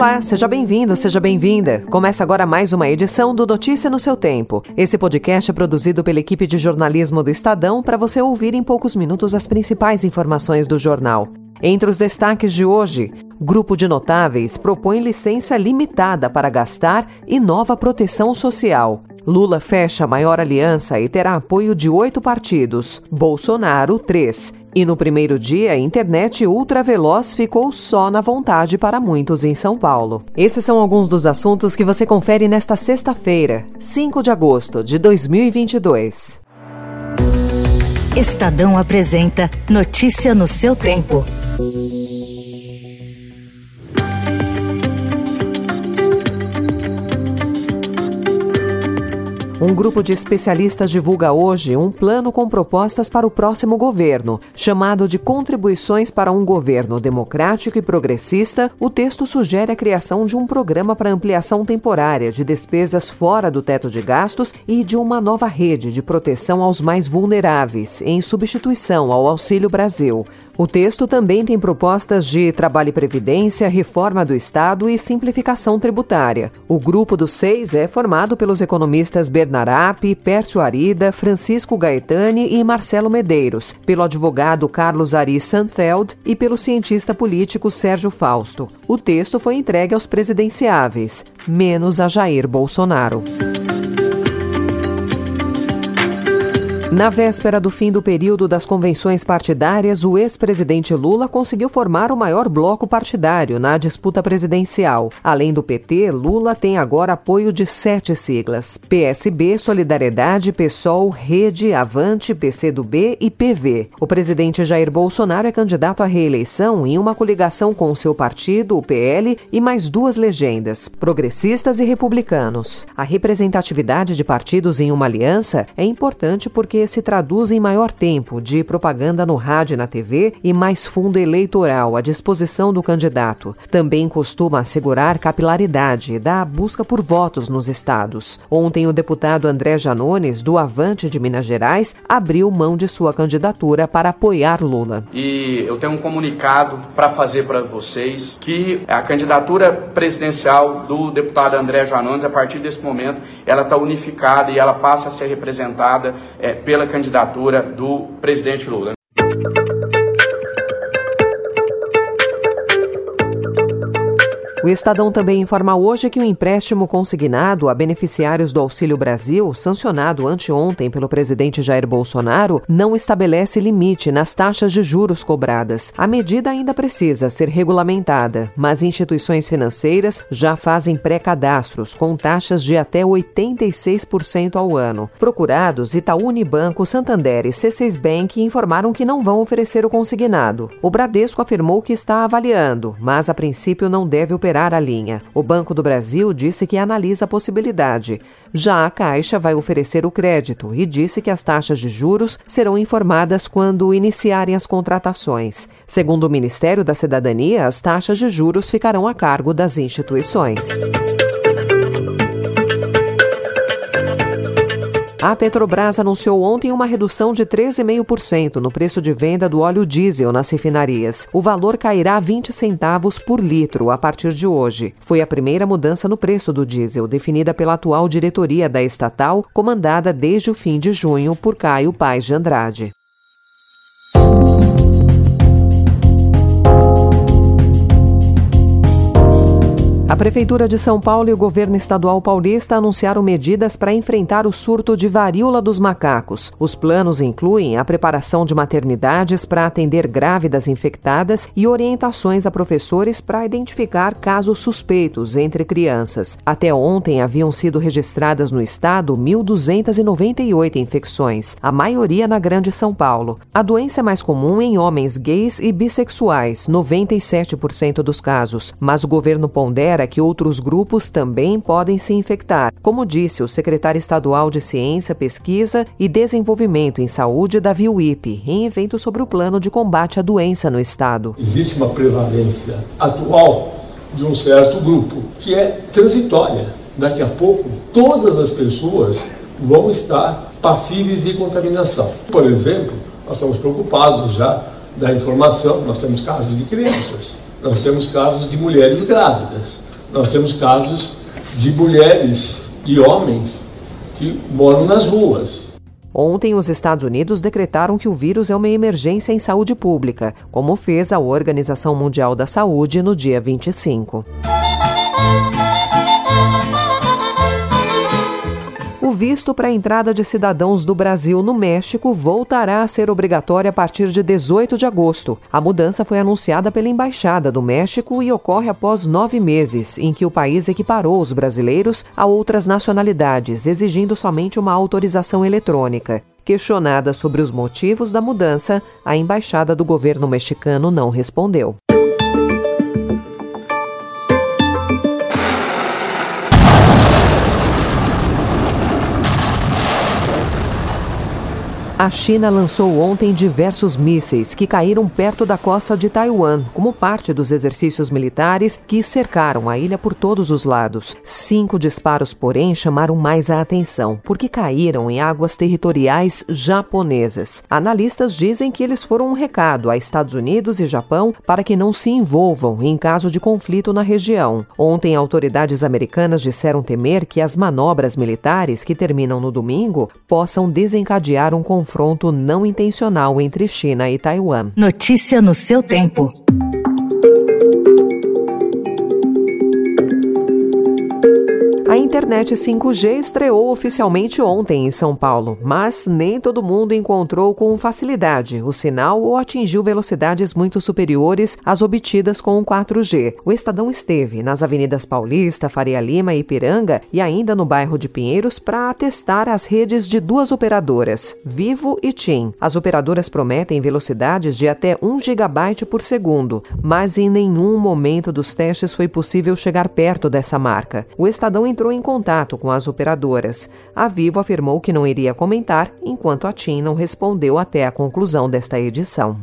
Olá, seja bem-vindo, seja bem-vinda. Começa agora mais uma edição do Notícia no seu Tempo. Esse podcast é produzido pela equipe de jornalismo do Estadão para você ouvir em poucos minutos as principais informações do jornal. Entre os destaques de hoje, grupo de notáveis propõe licença limitada para gastar e nova proteção social. Lula fecha a maior aliança e terá apoio de oito partidos, Bolsonaro, três. E no primeiro dia, a internet ultraveloz ficou só na vontade para muitos em São Paulo. Esses são alguns dos assuntos que você confere nesta sexta-feira, 5 de agosto de 2022. Estadão apresenta Notícia no seu tempo. Um grupo de especialistas divulga hoje um plano com propostas para o próximo governo. Chamado de Contribuições para um Governo Democrático e Progressista, o texto sugere a criação de um programa para ampliação temporária de despesas fora do teto de gastos e de uma nova rede de proteção aos mais vulneráveis, em substituição ao Auxílio Brasil. O texto também tem propostas de trabalho e previdência, reforma do Estado e simplificação tributária. O grupo dos seis é formado pelos economistas Bernarap, Pércio Arida, Francisco Gaetani e Marcelo Medeiros, pelo advogado Carlos Ari Sandfeld e pelo cientista político Sérgio Fausto. O texto foi entregue aos presidenciáveis, menos a Jair Bolsonaro. Na véspera do fim do período das convenções partidárias, o ex-presidente Lula conseguiu formar o maior bloco partidário na disputa presidencial. Além do PT, Lula tem agora apoio de sete siglas: PSB, Solidariedade, PSOL, Rede, Avante, PCdoB e PV. O presidente Jair Bolsonaro é candidato à reeleição em uma coligação com o seu partido, o PL, e mais duas legendas, progressistas e republicanos. A representatividade de partidos em uma aliança é importante porque se traduz em maior tempo de propaganda no rádio e na TV e mais fundo eleitoral à disposição do candidato. Também costuma assegurar capilaridade da busca por votos nos estados. Ontem, o deputado André Janones, do Avante de Minas Gerais, abriu mão de sua candidatura para apoiar Lula. E eu tenho um comunicado para fazer para vocês que a candidatura presidencial do deputado André Janones, a partir desse momento, ela está unificada e ela passa a ser representada é, pela candidatura do presidente Lula. O Estadão também informa hoje que o empréstimo consignado a beneficiários do Auxílio Brasil, sancionado anteontem pelo presidente Jair Bolsonaro, não estabelece limite nas taxas de juros cobradas. A medida ainda precisa ser regulamentada, mas instituições financeiras já fazem pré-cadastros com taxas de até 86% ao ano. Procurados, Itaú Unibanco, Santander e C6 Bank informaram que não vão oferecer o consignado. O Bradesco afirmou que está avaliando, mas a princípio não deve operar recuperar a linha. O Banco do Brasil disse que analisa a possibilidade. Já a Caixa vai oferecer o crédito e disse que as taxas de juros serão informadas quando iniciarem as contratações. Segundo o Ministério da Cidadania, as taxas de juros ficarão a cargo das instituições. A Petrobras anunciou ontem uma redução de 13,5% no preço de venda do óleo diesel nas refinarias. O valor cairá a 20 centavos por litro a partir de hoje. Foi a primeira mudança no preço do diesel, definida pela atual diretoria da estatal, comandada desde o fim de junho por Caio Paz de Andrade. Prefeitura de São Paulo e o governo estadual paulista anunciaram medidas para enfrentar o surto de varíola dos macacos. Os planos incluem a preparação de maternidades para atender grávidas infectadas e orientações a professores para identificar casos suspeitos entre crianças. Até ontem haviam sido registradas no estado 1.298 infecções, a maioria na Grande São Paulo. A doença é mais comum em homens gays e bissexuais, 97% dos casos, mas o governo pondera que outros grupos também podem se infectar, como disse o secretário estadual de Ciência, Pesquisa e Desenvolvimento em Saúde, Davi Wipe, em evento sobre o plano de combate à doença no estado. Existe uma prevalência atual de um certo grupo, que é transitória. Daqui a pouco, todas as pessoas vão estar passíveis de contaminação. Por exemplo, nós estamos preocupados já da informação, nós temos casos de crianças, nós temos casos de mulheres grávidas, nós temos casos de mulheres e homens que moram nas ruas. Ontem, os Estados Unidos decretaram que o vírus é uma emergência em saúde pública, como fez a Organização Mundial da Saúde no dia 25. Visto para a entrada de cidadãos do Brasil no México voltará a ser obrigatório a partir de 18 de agosto. A mudança foi anunciada pela Embaixada do México e ocorre após nove meses, em que o país equiparou os brasileiros a outras nacionalidades, exigindo somente uma autorização eletrônica. Questionada sobre os motivos da mudança, a embaixada do governo mexicano não respondeu. A China lançou ontem diversos mísseis que caíram perto da costa de Taiwan, como parte dos exercícios militares que cercaram a ilha por todos os lados. Cinco disparos, porém, chamaram mais a atenção, porque caíram em águas territoriais japonesas. Analistas dizem que eles foram um recado a Estados Unidos e Japão para que não se envolvam em caso de conflito na região. Ontem, autoridades americanas disseram temer que as manobras militares que terminam no domingo possam desencadear um conflito confronto não intencional entre China e Taiwan. Notícia no seu tempo. Internet 5G estreou oficialmente ontem em São Paulo, mas nem todo mundo encontrou com facilidade o sinal ou atingiu velocidades muito superiores às obtidas com o 4G. O Estadão esteve nas avenidas Paulista, Faria Lima e Ipiranga e ainda no bairro de Pinheiros para testar as redes de duas operadoras, Vivo e TIM. As operadoras prometem velocidades de até 1 GB por segundo, mas em nenhum momento dos testes foi possível chegar perto dessa marca. O Estadão entrou em contato com as operadoras. A Vivo afirmou que não iria comentar, enquanto a TIM não respondeu até a conclusão desta edição.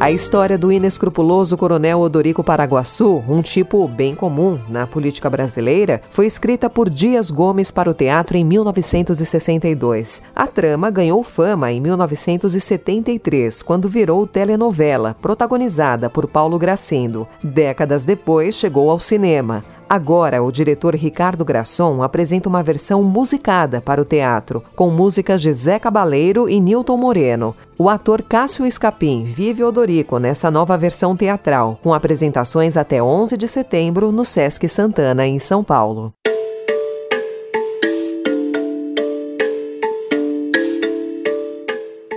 A história do inescrupuloso coronel Odorico Paraguaçu, um tipo bem comum na política brasileira, foi escrita por Dias Gomes para o teatro em 1962. A trama ganhou fama em 1973, quando virou telenovela, protagonizada por Paulo Gracindo. Décadas depois, chegou ao cinema. Agora, o diretor Ricardo Grasson apresenta uma versão musicada para o teatro, com músicas de Zé Cabaleiro e Newton Moreno. O ator Cássio Escapim vive Odorico nessa nova versão teatral, com apresentações até 11 de setembro no Sesc Santana, em São Paulo.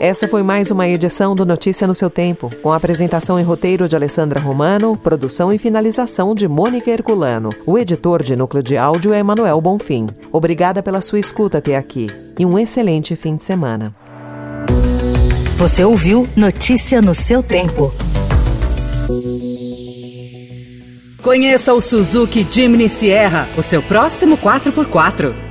Essa foi mais uma edição do Notícia no seu Tempo, com a apresentação e roteiro de Alessandra Romano, produção e finalização de Mônica Herculano. O editor de núcleo de áudio é Emanuel Bonfim. Obrigada pela sua escuta até aqui e um excelente fim de semana. Você ouviu Notícia no seu Tempo. Conheça o Suzuki Jimny Sierra, o seu próximo 4x4.